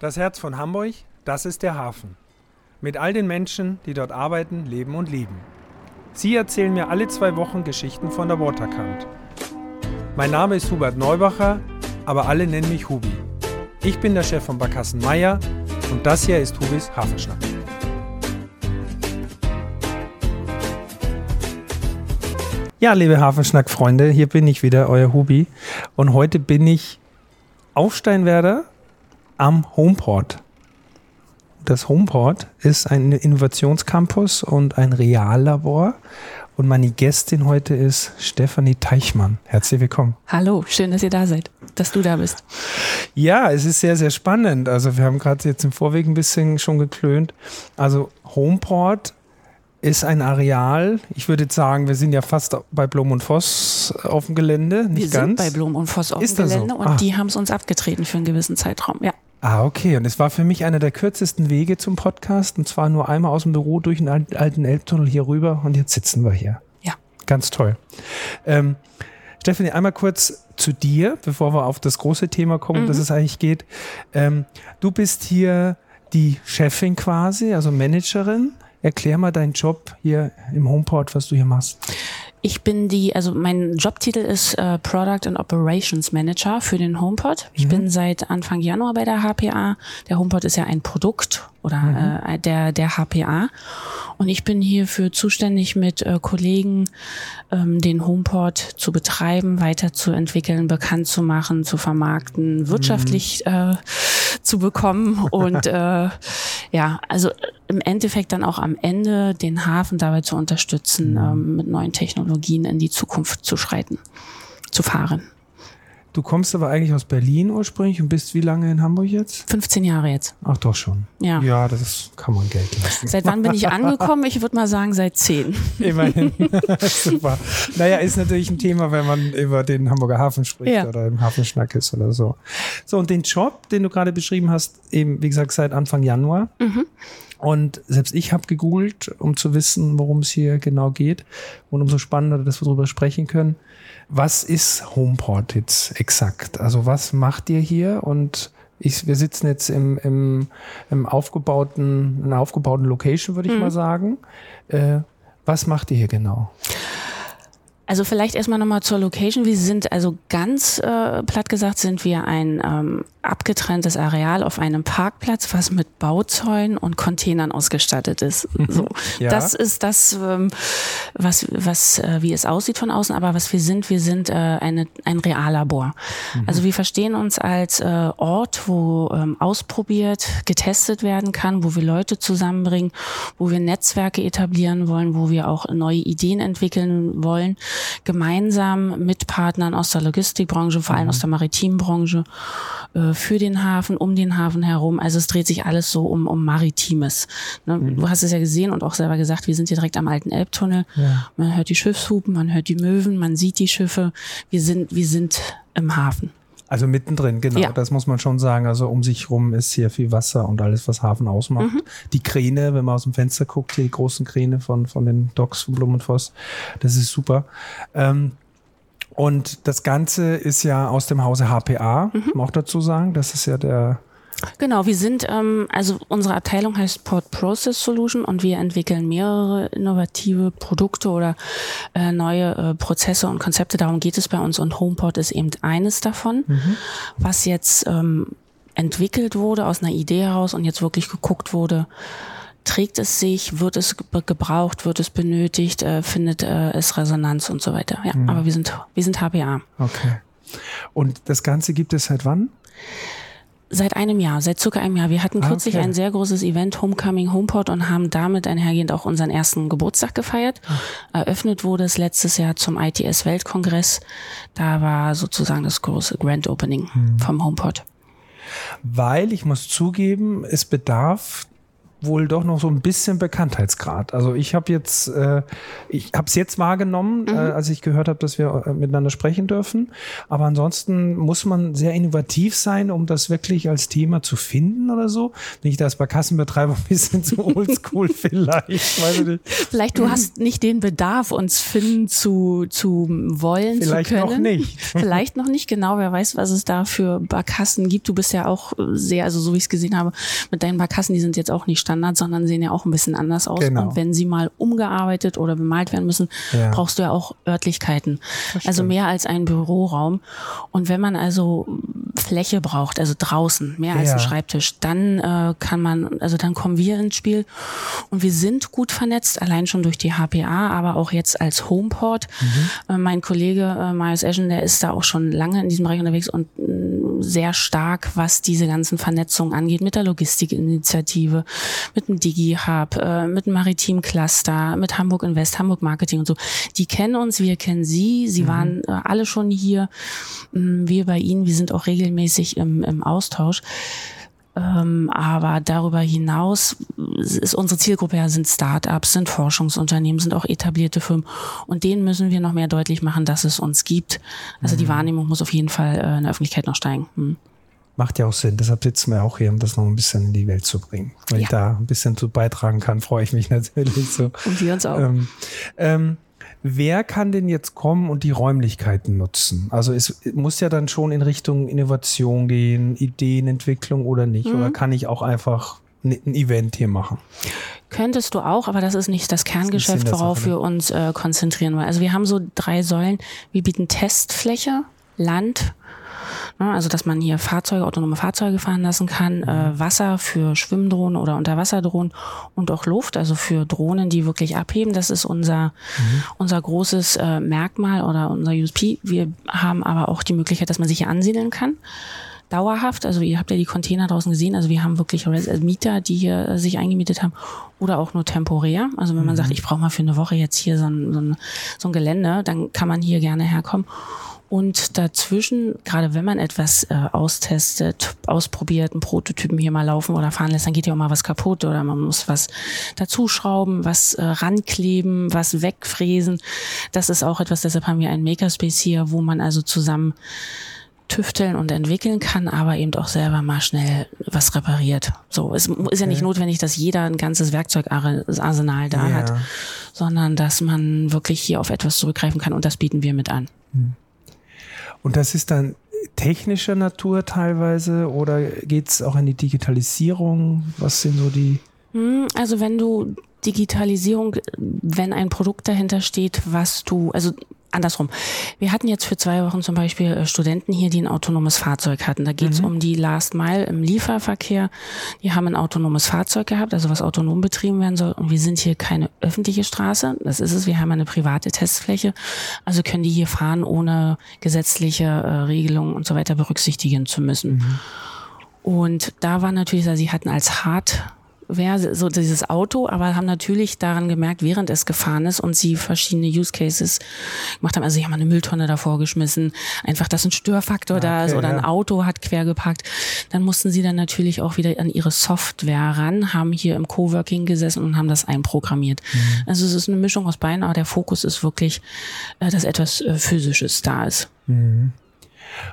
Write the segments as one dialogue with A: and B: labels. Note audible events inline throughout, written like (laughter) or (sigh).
A: Das Herz von Hamburg, das ist der Hafen. Mit all den Menschen, die dort arbeiten, leben und lieben. Sie erzählen mir alle zwei Wochen Geschichten von der Waterkant. Mein Name ist Hubert Neubacher, aber alle nennen mich Hubi. Ich bin der Chef von Barkassen Meier und das hier ist Hubis Hafenschnack. Ja, liebe Hafenschnack-Freunde, hier bin ich wieder, euer Hubi. Und heute bin ich auf Steinwerder am Homeport. Das Homeport ist ein Innovationscampus und ein Reallabor. Und meine Gästin heute ist Stefanie Teichmann. Herzlich willkommen.
B: Hallo, schön, dass ihr da seid, dass du da bist.
A: Ja, es ist sehr, sehr spannend. Also wir haben gerade jetzt im Vorweg ein bisschen schon geklönt. Also Homeport ist ein Areal. Ich würde jetzt sagen, wir sind ja fast bei Blom und Voss auf dem Gelände. Nicht
B: wir
A: ganz.
B: sind bei Blom und Voss auf
A: Ist
B: dem
A: das so?
B: Gelände und
A: Ah.
B: die haben es uns abgetreten für einen gewissen Zeitraum. Ja.
A: Ah, okay. Und es war für mich einer der kürzesten Wege zum Podcast. Und zwar nur einmal aus dem Büro durch den al- alten Elbtunnel hier rüber. Und jetzt sitzen wir hier.
B: Ja.
A: Ganz toll. Ähm, Stefanie, einmal kurz zu dir, bevor wir auf das große Thema kommen, um das es eigentlich geht. Ähm, du bist hier die Chefin quasi, also Managerin. Erklär mal deinen Job hier im Homeport, was du hier machst.
B: Ich bin die, also mein Jobtitel ist äh, Product and Operations Manager für den HomePod. Ich bin seit Anfang Januar bei der HPA. Der HomePod ist ja ein Produkt oder äh, der, der HPA. Und ich bin hierfür zuständig mit äh, Kollegen, ähm, den HomePod zu betreiben, weiterzuentwickeln, bekannt zu machen, zu vermarkten, wirtschaftlich äh, zu bekommen (laughs) und äh, ja, also im Endeffekt dann auch am Ende den Hafen dabei zu unterstützen, ähm, mit neuen Technologien in die Zukunft zu schreiten, zu fahren.
A: Du kommst aber eigentlich aus Berlin ursprünglich und bist wie lange in Hamburg jetzt?
B: 15 Jahre jetzt.
A: Ach doch schon.
B: Ja.
A: Ja, das ist, kann man gelten lassen.
B: Seit wann bin ich angekommen? Ich würde mal sagen, seit 10.
A: Immerhin. (laughs) (laughs) Super. Naja, ist natürlich ein Thema, wenn man über den Hamburger Hafen spricht
B: Ja.
A: oder im Hafenschnack ist oder so. So, und den Job, den du gerade beschrieben hast, eben, wie gesagt, seit Anfang Januar. Und selbst ich habe gegoogelt, um zu wissen, worum es hier genau geht. Und umso spannender, dass wir darüber sprechen können. Was ist Homeport jetzt exakt? Also was macht ihr hier? Und ich, wir sitzen jetzt im, im, im aufgebauten, in einer aufgebauten Location, würde ich mal sagen. Äh, was macht ihr hier genau?
B: Also vielleicht erstmal nochmal zur Location. Wir sind also ganz äh, platt gesagt sind wir ein ähm, abgetrenntes Areal auf einem Parkplatz, was mit Bauzäunen und Containern ausgestattet ist. So,
A: Ja.
B: das ist das, ähm, was was äh, wie es aussieht von außen. Aber was wir sind, wir sind äh, eine ein Reallabor. Also wir verstehen uns als äh, Ort, wo ähm, ausprobiert, getestet werden kann, wo wir Leute zusammenbringen, wo wir Netzwerke etablieren wollen, wo wir auch neue Ideen entwickeln wollen, gemeinsam mit Partnern aus der Logistikbranche, vor allem aus der maritimen Branche, äh, für den Hafen, um den Hafen herum. Also es dreht sich alles so um, um Maritimes. Ne? Du hast es ja gesehen und auch selber gesagt, wir sind hier direkt am alten Elbtunnel. Man hört die Schiffshupen, man hört die Möwen, man sieht die Schiffe. Wir sind, wir sind im Hafen.
A: Also mittendrin, genau.
B: Ja.
A: Das muss man schon sagen. Also um sich rum ist hier viel Wasser und alles, was Hafen ausmacht.
B: Mhm.
A: Die Kräne, wenn man aus dem Fenster guckt, hier die großen Kräne von, von den Docks von Blum und Voss, das ist super. Ähm, und das Ganze ist ja aus dem Hause HPA,
B: Mhm.
A: muss man auch dazu sagen. Das ist ja der,
B: Genau, wir sind, ähm, also unsere Abteilung heißt Port Process Solution und wir entwickeln mehrere innovative Produkte oder äh, neue äh, Prozesse und Konzepte. Darum geht es bei uns und HomePort ist eben eines davon, was jetzt ähm, entwickelt wurde aus einer Idee heraus und jetzt wirklich geguckt wurde, trägt es sich, wird es ge- gebraucht, wird es benötigt, äh, findet äh, es Resonanz und so weiter. Ja, aber wir sind, wir sind HPA.
A: okay. Und das Ganze gibt es seit wann?
B: Seit einem Jahr, seit circa einem Jahr. Wir hatten
A: Ah,
B: kürzlich
A: okay.
B: ein sehr großes Event, Homecoming Homeport, und haben damit einhergehend auch unseren ersten Geburtstag gefeiert.
A: Ah.
B: Eröffnet wurde es letztes Jahr zum ITS Weltkongress. Da war sozusagen das große Grand Opening
A: Hm.
B: vom Homeport.
A: Weil ich muss zugeben, es bedarf wohl doch noch so ein bisschen Bekanntheitsgrad. Also ich habe jetzt, äh, ich habe es jetzt wahrgenommen, mhm. äh, als ich gehört habe, dass wir äh, miteinander sprechen dürfen. Aber ansonsten muss man sehr innovativ sein, um das wirklich als Thema zu finden oder so. Bin ich das bei Kassenbetreiber ein bisschen zu (laughs) oldschool vielleicht? Weiß ich
B: nicht. Vielleicht du hast nicht den Bedarf, uns finden zu, zu wollen,
A: vielleicht
B: zu können.
A: noch nicht. (laughs)
B: Vielleicht noch nicht, genau. Wer weiß, was es da für Barkassen gibt. Du bist ja auch sehr, also so wie ich es gesehen habe, mit deinen Barkassen, die sind jetzt auch nicht Standard, sondern sehen ja auch ein bisschen anders aus. Genau. Und wenn sie mal umgearbeitet oder bemalt werden müssen, ja. brauchst du ja auch Örtlichkeiten. Also mehr als ein Büroraum. Und wenn man also Fläche braucht, also draußen, mehr als ja. ein Schreibtisch, dann äh, kann man, also dann kommen wir ins Spiel. Und wir sind gut vernetzt, allein schon durch die HPA, aber auch jetzt als Homeport. Mhm. Äh, mein Kollege äh, Marius Eschen, der ist da auch schon lange in diesem Bereich unterwegs und äh, sehr stark, was diese ganzen Vernetzungen angeht, mit der Logistikinitiative, mit dem Digi-Hub, äh, mit dem Maritim Cluster, mit Hamburg Invest, Hamburg Marketing und so. Die kennen uns, wir kennen sie. Sie mhm. waren äh, alle schon hier. Ähm, wir bei ihnen, wir sind auch regelmäßig im, im Austausch. Ähm, aber darüber hinaus ist unsere Zielgruppe ja sind Startups, sind Forschungsunternehmen, sind auch etablierte Firmen und denen müssen wir noch mehr deutlich machen, dass es uns gibt. Also mhm. die Wahrnehmung muss auf jeden Fall äh, in der Öffentlichkeit noch steigen. Hm.
A: Macht ja auch Sinn. Deshalb sitzen wir auch hier, um das noch ein bisschen in die Welt zu bringen. Wenn ja. ich da ein bisschen zu beitragen kann, freue ich mich (laughs) natürlich so.
B: Und wir uns auch.
A: Ähm, ähm, wer kann denn jetzt kommen und die Räumlichkeiten nutzen? Also es muss ja dann schon in Richtung Innovation gehen, Ideenentwicklung oder nicht? Mhm. Oder kann ich auch einfach ein Event hier machen?
B: Könntest du auch, aber das ist nicht das Kerngeschäft, worauf wir uns äh, konzentrieren wollen. Also wir haben so drei Säulen. Wir bieten Testfläche, Land Ne? Also dass man hier Fahrzeuge, autonome Fahrzeuge fahren lassen kann, äh, mhm. Wasser für Schwimmdrohnen oder Unterwasserdrohnen und auch Luft, also für Drohnen, die wirklich abheben. Das ist unser, mhm. unser großes äh, Merkmal oder unser USP. Wir haben aber auch die Möglichkeit, dass man sich hier ansiedeln kann dauerhaft. Also ihr habt ja die Container draußen gesehen. Also wir haben wirklich äh, Mieter, die hier äh, sich eingemietet haben oder auch nur temporär. Also wenn man mhm. sagt, ich brauche mal für eine Woche jetzt hier so ein, so, ein, so ein Gelände, dann kann man hier gerne herkommen. Und dazwischen, gerade wenn man etwas äh, austestet, ausprobiert, einen Prototypen hier mal laufen oder fahren lässt, dann geht ja auch mal was kaputt oder man muss was dazuschrauben, was äh, rankleben, was wegfräsen. Das ist auch etwas, deshalb haben wir einen Makerspace hier, wo man also zusammen tüfteln und entwickeln kann, aber eben auch selber mal schnell was repariert. So, es ist ja nicht notwendig, dass jeder ein ganzes Werkzeugarsenal da ja. hat, sondern dass man wirklich hier auf etwas zurückgreifen kann und das bieten wir mit an. Hm.
A: Und das ist dann technischer Natur teilweise oder geht es auch in die Digitalisierung? Was sind so die?
B: Hm, also wenn du Digitalisierung, wenn ein Produkt dahinter steht, was du, also andersrum. Wir hatten jetzt für zwei Wochen zum Beispiel äh, Studenten hier, die ein autonomes Fahrzeug hatten. Da geht es mhm. um die Last Mile im Lieferverkehr. Die haben ein autonomes Fahrzeug gehabt, also was autonom betrieben werden soll. Und wir sind hier keine öffentliche Straße. Das ist es. Wir haben eine private Testfläche. Also können die hier fahren, ohne gesetzliche äh, Regelungen und so weiter berücksichtigen zu müssen. Mhm. Und da war natürlich, also sie hatten als Hard wäre so dieses Auto, aber haben natürlich daran gemerkt, während es gefahren ist und sie verschiedene Use Cases gemacht haben. Also sie haben eine Mülltonne davor geschmissen, einfach, dass ein Störfaktor okay, da ist oder ja. ein Auto hat quer geparkt. Dann mussten sie dann natürlich auch wieder an ihre Software ran, haben hier im Coworking gesessen und haben das einprogrammiert. Mhm. Also es ist eine Mischung aus beiden, aber der Fokus ist wirklich, äh, dass etwas äh, Physisches da ist. Mhm.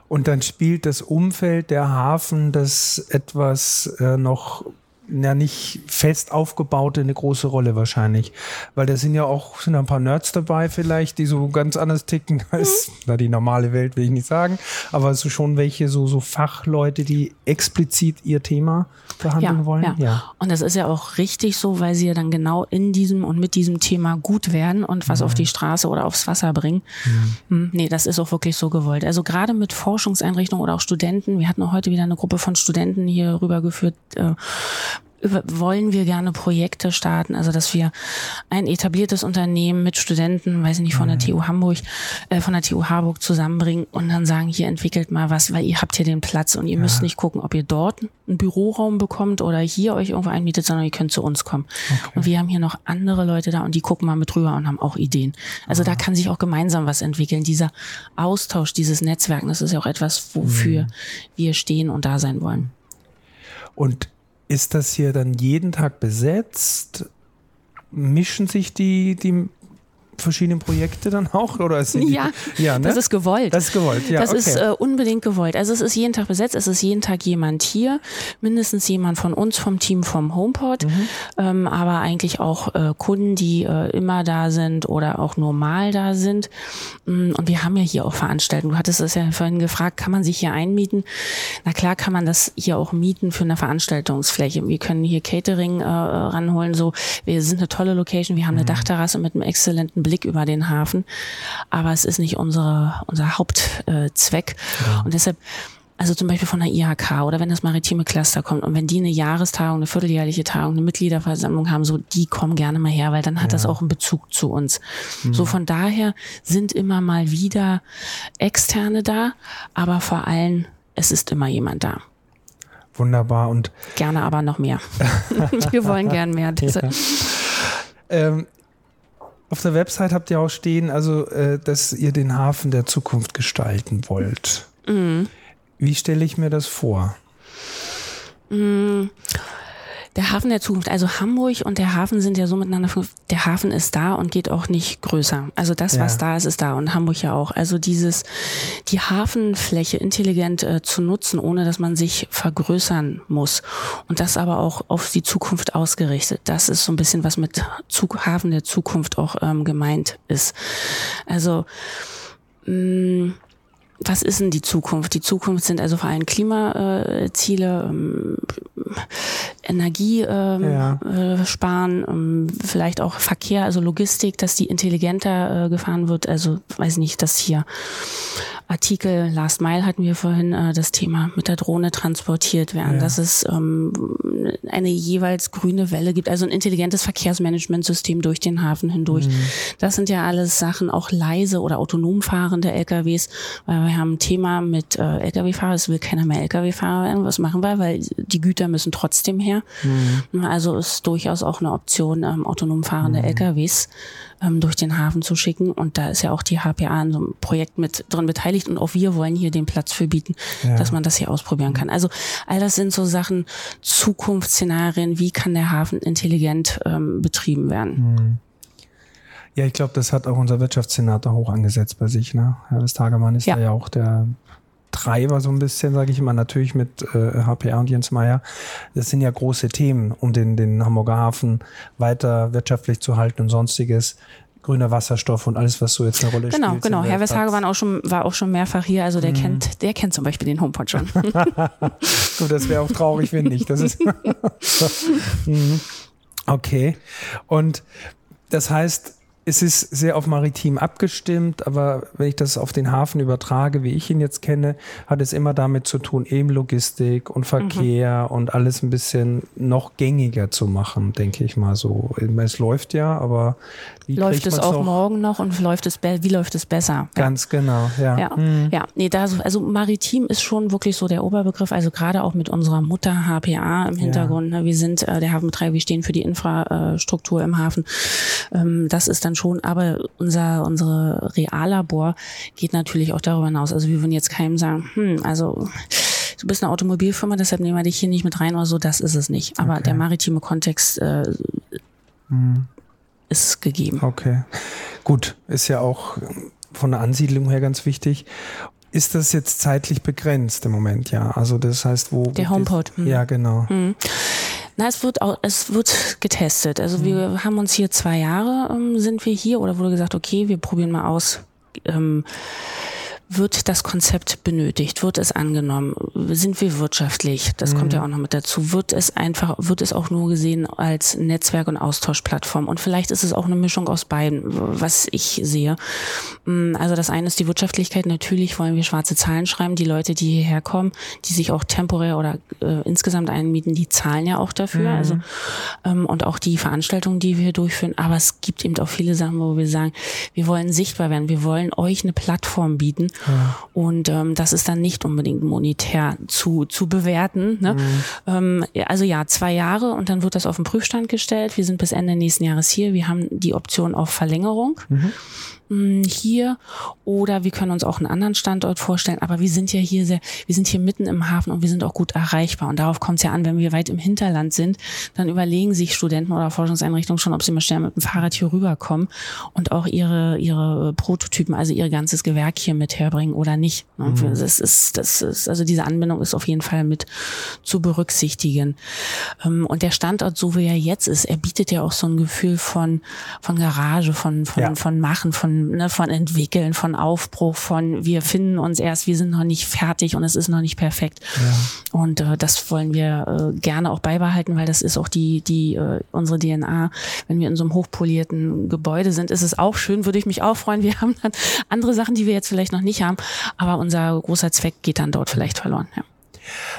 A: Und dann spielt das Umfeld der Hafen das etwas äh, noch ja nicht fest aufgebaute eine große Rolle wahrscheinlich. Weil da sind ja auch sind ein paar Nerds dabei vielleicht, die so ganz anders ticken (laughs) als mhm. na, die normale Welt, will ich nicht sagen. Aber so schon welche so, so Fachleute, die explizit ihr Thema behandeln ja, wollen.
B: Ja. ja. Und das ist ja auch richtig so, weil sie ja dann genau in diesem und mit diesem Thema gut werden und was mhm. auf die Straße oder aufs Wasser bringen. Mhm. Hm, nee, das ist auch wirklich so gewollt. Also gerade mit Forschungseinrichtungen oder auch Studenten, wir hatten auch heute wieder eine Gruppe von Studenten hier rübergeführt, äh, wollen wir gerne Projekte starten, also dass wir ein etabliertes Unternehmen mit Studenten, weiß ich nicht, von der mhm. TU Hamburg, äh, von der TU Harburg zusammenbringen und dann sagen, hier entwickelt mal was, weil ihr habt hier den Platz und ihr ja. müsst nicht gucken, ob ihr dort einen Büroraum bekommt oder hier euch irgendwo einmietet, sondern ihr könnt zu uns kommen. Okay. Und wir haben hier noch andere Leute da und die gucken mal mit rüber und haben auch Ideen. Also Aha. da kann sich auch gemeinsam was entwickeln. Dieser Austausch, dieses Netzwerken, das ist ja auch etwas, wofür mhm. wir stehen und da sein wollen.
A: Und ist das hier dann jeden Tag besetzt? Mischen sich die, die verschiedenen Projekte dann auch? Oder
B: ja, die, ja ne? das ist gewollt.
A: Das ist gewollt, ja.
B: Das okay. ist äh, unbedingt gewollt. Also es ist jeden Tag besetzt, es ist jeden Tag jemand hier, mindestens jemand von uns, vom Team vom HomePod, mhm. ähm, aber eigentlich auch äh, Kunden, die äh, immer da sind oder auch normal da sind. Mm, und wir haben ja hier auch Veranstaltungen. Du hattest es ja vorhin gefragt, kann man sich hier einmieten? Na klar kann man das hier auch mieten für eine Veranstaltungsfläche. Wir können hier Catering äh, ranholen. So, wir sind eine tolle Location, wir haben eine mhm. Dachterrasse mit einem exzellenten Blick Blick über den Hafen. Aber es ist nicht unsere, unser Hauptzweck. Ja. Und deshalb also zum Beispiel von der IHK oder wenn das maritime Cluster kommt und wenn die eine Jahrestagung, eine vierteljährliche Tagung, eine Mitgliederversammlung haben, so die kommen gerne mal her, weil dann hat ja. das auch einen Bezug zu uns. Mhm. So von daher sind immer mal wieder Externe da, aber vor allem es ist immer jemand da.
A: Wunderbar und
B: gerne aber noch mehr. (laughs) Wir wollen gern mehr. Ja.
A: Ähm, auf der Website habt ihr auch stehen, also äh, dass ihr den Hafen der Zukunft gestalten wollt. Mhm. Wie stelle ich mir das vor?
B: Mhm der Hafen der Zukunft, also Hamburg und der Hafen sind ja so miteinander, der Hafen ist da und geht auch nicht größer. Also das, ja. was da ist, ist da und Hamburg ja auch. Also dieses, die Hafenfläche intelligent äh, zu nutzen, ohne dass man sich vergrößern muss. Und das aber auch auf die Zukunft ausgerichtet. Das ist so ein bisschen, was mit Zug, Hafen der Zukunft auch ähm, gemeint ist. Also, mh, mm, was ist denn die Zukunft? Die Zukunft sind also vor allem Klimaziele, ähm, Energie ähm, ja. äh, sparen, ähm, vielleicht auch Verkehr, also Logistik, dass die intelligenter äh, gefahren wird. Also weiß nicht, dass hier Artikel Last Mile hatten wir vorhin äh, das Thema mit der Drohne transportiert werden, ja. dass es ähm, eine jeweils grüne Welle gibt, also ein intelligentes Verkehrsmanagementsystem durch den Hafen hindurch. Mhm. Das sind ja alles Sachen, auch leise oder autonom fahrende LKWs, weil wir haben ein Thema mit äh, LKW-Fahrer, es will keiner mehr LKW-Fahrer werden. Was machen wir? Weil die Güter müssen trotzdem her. Mhm. Also ist durchaus auch eine Option, ähm, autonom fahrende mhm. LKWs ähm, durch den Hafen zu schicken. Und da ist ja auch die HPA in so einem Projekt mit drin beteiligt und auch wir wollen hier den Platz für bieten, ja. dass man das hier ausprobieren kann. Also all das sind so Sachen, Zukunftsszenarien, wie kann der Hafen intelligent ähm, betrieben werden. Mhm.
A: Ja, ich glaube, das hat auch unser Wirtschaftssenator hoch angesetzt bei sich. Ne? Herr Tagemann ist ja. ja auch der Treiber so ein bisschen, sage ich immer, natürlich mit äh, HPR und Jens Meyer. Das sind ja große Themen, um den, den Hamburger Hafen weiter wirtschaftlich zu halten und sonstiges grüner Wasserstoff und alles, was so jetzt eine Rolle
B: genau,
A: spielt.
B: Genau, genau. Herr Westhage war auch schon, war auch schon mehrfach hier, also der mhm. kennt, der kennt zum Beispiel den HomePod schon. (laughs)
A: Gut, das wäre auch traurig, wenn nicht. Das ist (laughs) (laughs) mhm. okay. Und das heißt, es ist sehr auf maritim abgestimmt, aber wenn ich das auf den Hafen übertrage, wie ich ihn jetzt kenne, hat es immer damit zu tun, eben Logistik und Verkehr mhm. und alles ein bisschen noch gängiger zu machen, denke ich mal so. Es läuft ja, aber
B: wie läuft es auch noch? morgen noch und läuft es wie läuft es besser?
A: Ganz ja. genau, ja.
B: Ja, mhm. ja. nee, da also maritim ist schon wirklich so der Oberbegriff, also gerade auch mit unserer Mutter HPA im Hintergrund. Ja. Ne? Wir sind äh, der Hafenbetreiber, wir stehen für die Infrastruktur im Hafen. Ähm, das ist dann dann schon, aber unser, unsere Reallabor geht natürlich auch darüber hinaus. Also wir würden jetzt keinem sagen, hm, also du bist eine Automobilfirma, deshalb nehmen wir dich hier nicht mit rein oder so, das ist es nicht. Aber okay. der maritime Kontext äh, hm. ist gegeben.
A: Okay. Gut, ist ja auch von der Ansiedlung her ganz wichtig. Ist das jetzt zeitlich begrenzt im Moment, ja? Also das heißt, wo.
B: Der HomePod.
A: Hm. Ja, genau. Hm.
B: Na, es wird auch, es wird (laughs) getestet. Also mhm. wir haben uns hier zwei Jahre ähm, sind wir hier oder wurde gesagt, okay, wir probieren mal aus. Ähm, wird das Konzept benötigt? Wird es angenommen? Sind wir wirtschaftlich? Das mhm. kommt ja auch noch mit dazu. Wird es einfach, wird es auch nur gesehen als Netzwerk und Austauschplattform? Und vielleicht ist es auch eine Mischung aus beiden, was ich sehe. Mm, also das eine ist die Wirtschaftlichkeit. Natürlich wollen wir schwarze Zahlen schreiben. Die Leute, die hierher kommen, die sich auch temporär oder äh, insgesamt einmieten, die zahlen ja auch dafür. Mhm. Also ähm, und auch die Veranstaltungen, die wir durchführen. Aber es gibt eben auch viele Sachen, wo wir sagen, wir wollen sichtbar werden. Wir wollen euch eine Plattform bieten und ähm, das ist dann nicht unbedingt monetär zu, zu bewerten. Ne? Mhm. Ähm, also ja, zwei Jahre und dann wird das auf den Prüfstand gestellt. Wir sind bis Ende nächsten Jahres hier. Wir haben die Option auf Verlängerung. Mhm. Mh, hier oder wir können uns auch einen anderen Standort vorstellen. Aber wir sind ja hier sehr, wir sind hier mitten im Hafen und wir sind auch gut erreichbar. Und darauf kommt es ja an, wenn wir weit im Hinterland sind, dann überlegen sich Studenten oder Forschungseinrichtungen schon, ob sie mal schnell mit dem Fahrrad hier rüberkommen und auch ihre, ihre Prototypen, also ihr ganzes Gewerk hier mit herbringen oder nicht. Ne? Mhm. Das ist, das ist, also diese Anbindung ist auf jeden Fall mit zu berücksichtigen. Ähm, und der Standort, so wie er jetzt ist, er bietet ja auch so ein Gefühl von, von Garage, von, von, ja. von Machen, von, ne, von Entwickeln, von Aufbruch, von wir finden uns erst, wir sind noch nicht fertig und es ist noch nicht perfekt. Ja. Und äh, das wollen wir äh, gerne auch beibehalten, weil das ist auch die, die äh, unsere DNA. Wenn wir in so einem hochpolierten Gebäude sind, ist es auch schön, würde ich mich auch freuen. Wir (laughs) haben dann andere Sachen, die wir jetzt vielleicht noch nicht haben, aber unser großer Zweck geht dann dort vielleicht verloren. Ja.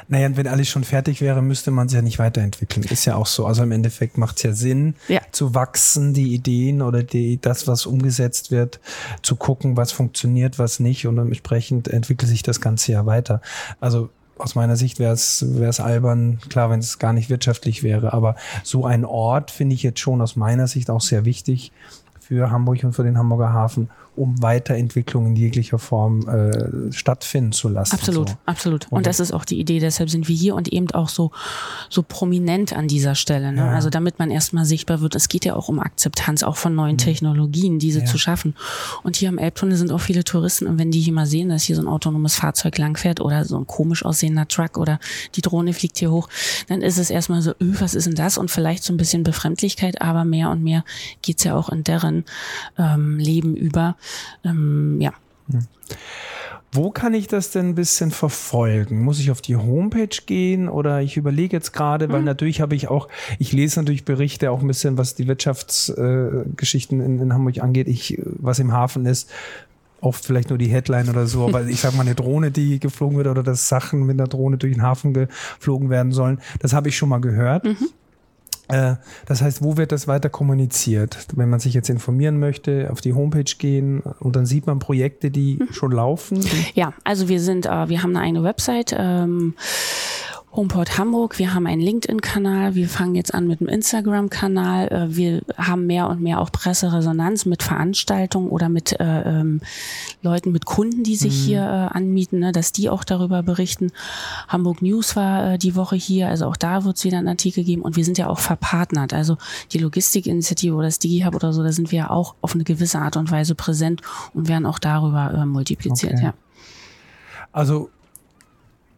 A: Naja, und wenn alles schon fertig wäre, müsste man es ja nicht weiterentwickeln. Ist ja auch so. Also im Endeffekt macht es ja Sinn, ja. zu wachsen, die Ideen oder die, das, was umgesetzt wird, zu gucken, was funktioniert, was nicht. Und entsprechend entwickelt sich das Ganze ja weiter. Also aus meiner Sicht wäre es wäre es albern, klar, wenn es gar nicht wirtschaftlich wäre, aber so ein Ort finde ich jetzt schon aus meiner Sicht auch sehr wichtig für Hamburg und für den Hamburger Hafen, um Weiterentwicklung in jeglicher Form äh, stattfinden zu lassen.
B: Absolut, so. absolut. Und, und, das ist auch die Idee, deshalb sind wir hier und eben auch so, so prominent an dieser Stelle. Ne? Ja. Also damit man erstmal sichtbar wird, es geht ja auch um Akzeptanz, auch von neuen mhm. Technologien, diese ja. zu schaffen. Und hier am Elbtunnel sind auch viele Touristen und wenn die hier mal sehen, dass hier so ein autonomes Fahrzeug langfährt oder so ein komisch aussehender Truck oder die Drohne fliegt hier hoch, dann ist es erstmal so, öh, was ist denn das? Und vielleicht so ein bisschen Befremdlichkeit, aber mehr und mehr geht's ja auch in deren ähm, Leben über ähm, ja. Hm.
A: Wo kann ich das denn ein bisschen verfolgen? Muss ich auf die Homepage gehen oder ich überlege jetzt gerade, weil mhm. natürlich habe ich auch, ich lese natürlich Berichte auch ein bisschen, was die Wirtschaftsgeschichten äh, in, in, Hamburg angeht, ich, was im Hafen ist. Oft vielleicht nur die Headline oder so, aber ich sage mal eine Drohne, die geflogen wird oder dass Sachen mit einer Drohne durch den Hafen geflogen werden sollen. Das habe ich schon mal gehört. Mhm. Äh, das heißt, wo wird das weiter kommuniziert? Wenn man sich jetzt informieren möchte, auf die Homepage gehen und dann sieht man Projekte, die mhm. schon laufen?
B: Ja, also wir sind, äh, wir haben eine Website. Ähm Homeport Hamburg, wir haben einen LinkedIn-Kanal, wir fangen jetzt an mit einem Instagram-Kanal, äh, wir haben mehr und mehr auch Presseresonanz mit Veranstaltungen oder mit äh, ähm, Leuten, mit Kunden, die sich mhm. hier äh, anmieten, ne, dass die auch darüber berichten. Hamburg News war äh, die Woche hier, also auch da wird es wieder einen Artikel geben und wir sind ja auch verpartnert, also die Logistikinitiative oder das DigiHub oder so, da sind wir ja auch auf eine gewisse Art und Weise präsent und werden auch darüber äh, multipliziert, okay. ja.
A: Also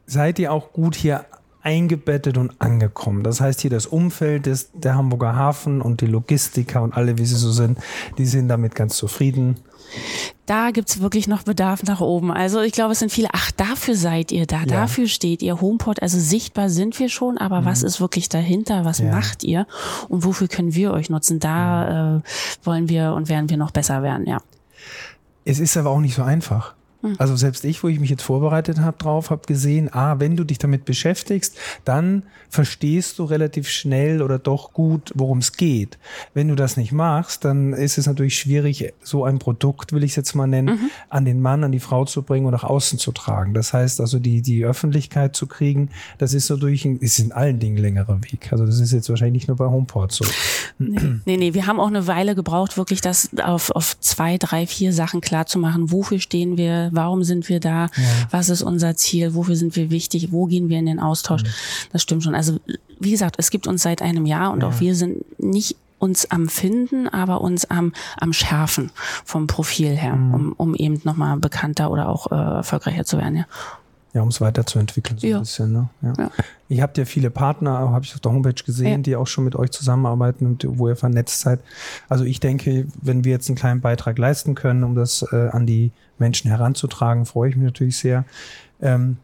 A: seid ihr auch gut hier eingebettet und angekommen. Das heißt, hier das Umfeld des, der Hamburger Hafen und die Logistiker und alle, wie sie so sind, die sind damit ganz zufrieden.
B: Da gibt's wirklich noch Bedarf nach oben. Also ich glaube, es sind viele, ach, dafür seid ihr da, ja. dafür steht ihr. Homeport, also sichtbar sind wir schon, aber mhm. was ist wirklich dahinter? Was ja. macht ihr? Und wofür können wir euch nutzen? Da ja. äh, wollen wir und werden wir noch besser werden, ja.
A: Es ist aber auch nicht so einfach. Hm. Also selbst ich, wo ich mich jetzt vorbereitet habe drauf, habe gesehen, ah, wenn du dich damit beschäftigst, dann verstehst du relativ schnell oder doch gut, worum es geht. Wenn du das nicht machst, dann ist es natürlich schwierig, so ein Produkt, will ich es jetzt mal nennen, mhm. an den Mann, an die Frau zu bringen und nach außen zu tragen. Das heißt also, die, die Öffentlichkeit zu kriegen, das ist so durch, ist in allen Dingen längerer Weg. Also das ist jetzt wahrscheinlich nicht nur bei Homeport so.
B: Nee, nee, nee wir haben auch eine Weile gebraucht, wirklich das auf, auf zwei, drei, vier Sachen klar zu machen. Wofür stehen wir? Warum sind wir da, ja. was ist unser Ziel, wofür sind wir wichtig, wo gehen wir in den Austausch. Mhm. Das stimmt schon. Also wie gesagt, es gibt uns seit einem Jahr und ja. auch wir sind nicht uns am Finden, aber uns am, am Schärfen vom Profil her, mhm. um, um eben nochmal bekannter oder auch äh, erfolgreicher zu werden. Ja.
A: Ja, um es weiterzuentwickeln, so ja. ein bisschen. Ne? Ja. ja. Ihr habt ja viele Partner, habe ich auf der Homepage gesehen, ja. die auch schon mit euch zusammenarbeiten und wo ihr vernetzt seid. Also ich denke, wenn wir jetzt einen kleinen Beitrag leisten können, um das äh, an die Menschen heranzutragen, freue ich mich natürlich sehr. Ähm,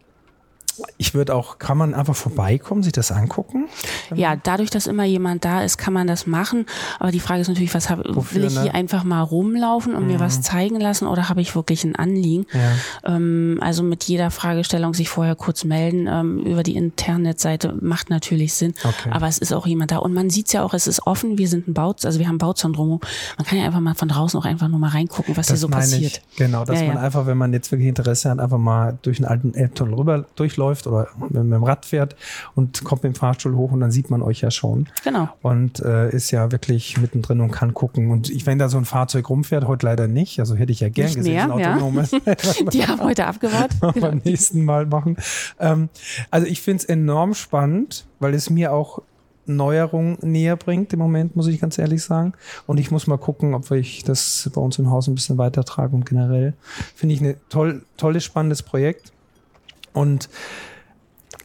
A: ich würde auch, kann man einfach vorbeikommen, sich das angucken?
B: Ja, dadurch, dass immer jemand da ist, kann man das machen. Aber die Frage ist natürlich, was hab, Wofür, will ich ne? hier einfach mal rumlaufen und mhm. mir was zeigen lassen oder habe ich wirklich ein Anliegen? Ja. Ähm, also mit jeder Fragestellung sich vorher kurz melden ähm, über die Internetseite macht natürlich Sinn. Okay. Aber es ist auch jemand da und man sieht es ja auch, es ist offen. Wir sind ein Bauz, also wir haben Bauzentrum. Man kann ja einfach mal von draußen auch einfach nur mal reingucken, was das hier so passiert.
A: Ich, genau, dass ja, man ja. einfach, wenn man jetzt wirklich Interesse hat, einfach mal durch einen alten Elbtunnel rüber durchläuft läuft oder mit, mit dem Rad fährt und kommt mit dem Fahrstuhl hoch und dann sieht man euch ja schon.
B: Genau.
A: Und äh, ist ja wirklich mittendrin und kann gucken. Und ich, wenn da so ein Fahrzeug rumfährt, heute leider nicht, also hätte ich ja gern
B: Nicht
A: gesehen,
B: mehr,
A: ein
B: ja.
A: autonomes. (laughs)
B: Die haben heute abgewartet. (laughs) Genau.
A: beim nächsten Mal machen. Ähm, also ich finde es enorm spannend, weil es mir auch Neuerungen näher bringt im Moment, muss ich ganz ehrlich sagen. Und ich muss mal gucken, ob ich das bei uns im Haus ein bisschen weitertrage und generell finde ich ein toll, tolles, spannendes Projekt. Und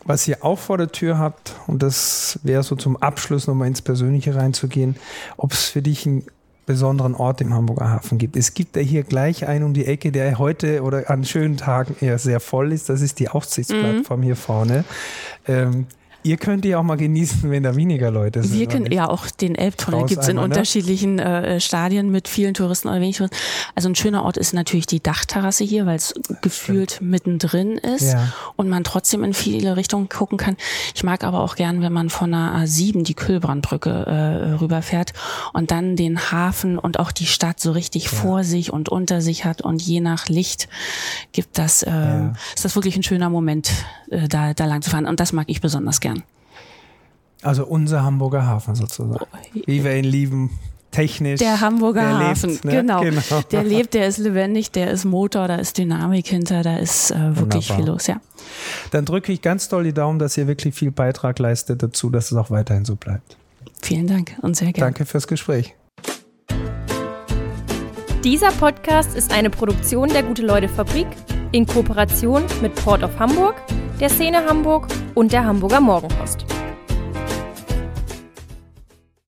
A: was ihr auch vor der Tür habt, und das wäre so zum Abschluss nochmal ins Persönliche reinzugehen, ob es für dich einen besonderen Ort im Hamburger Hafen gibt. Es gibt ja hier gleich einen um die Ecke, der heute oder an schönen Tagen eher sehr voll ist. Das ist die Aussichtsplattform hier vorne. Ähm, ihr könnt die auch mal genießen, wenn da weniger Leute sind.
B: Wir können ja auch den Elbtunnel
A: Raus
B: gibt's in
A: ne?
B: unterschiedlichen äh, Stadien mit vielen Touristen oder wenig Touristen. Also ein schöner Ort ist natürlich die Dachterrasse hier, weil es gefühlt mittendrin ist
A: Ja.
B: und man trotzdem in viele Richtungen gucken kann. Ich mag aber auch gern, wenn man von der A7 die Kühlbrandbrücke äh, rüberfährt und dann den Hafen und auch die Stadt so richtig vor sich und unter sich hat und je nach Licht gibt das, äh,
A: Ja.
B: ist das wirklich ein schöner Moment, äh, da, da lang zu fahren und das mag ich besonders gern.
A: Also unser Hamburger Hafen sozusagen. Wie wir ihn lieben, technisch.
B: Der Hamburger
A: der
B: Hafen,
A: lebt, ne?
B: genau.
A: genau.
B: Der lebt, der ist lebendig, der ist Motor, da ist Dynamik hinter, da ist äh, wirklich
A: Wunderbar.
B: viel los, ja.
A: Dann drücke ich ganz doll die Daumen, dass ihr wirklich viel Beitrag leistet dazu, dass es auch weiterhin so bleibt.
B: Vielen Dank und sehr gerne.
A: Danke fürs Gespräch.
C: Dieser Podcast ist eine Produktion der Gute-Leute-Fabrik in Kooperation mit Port of Hamburg, der Szene Hamburg und der Hamburger Morgenpost.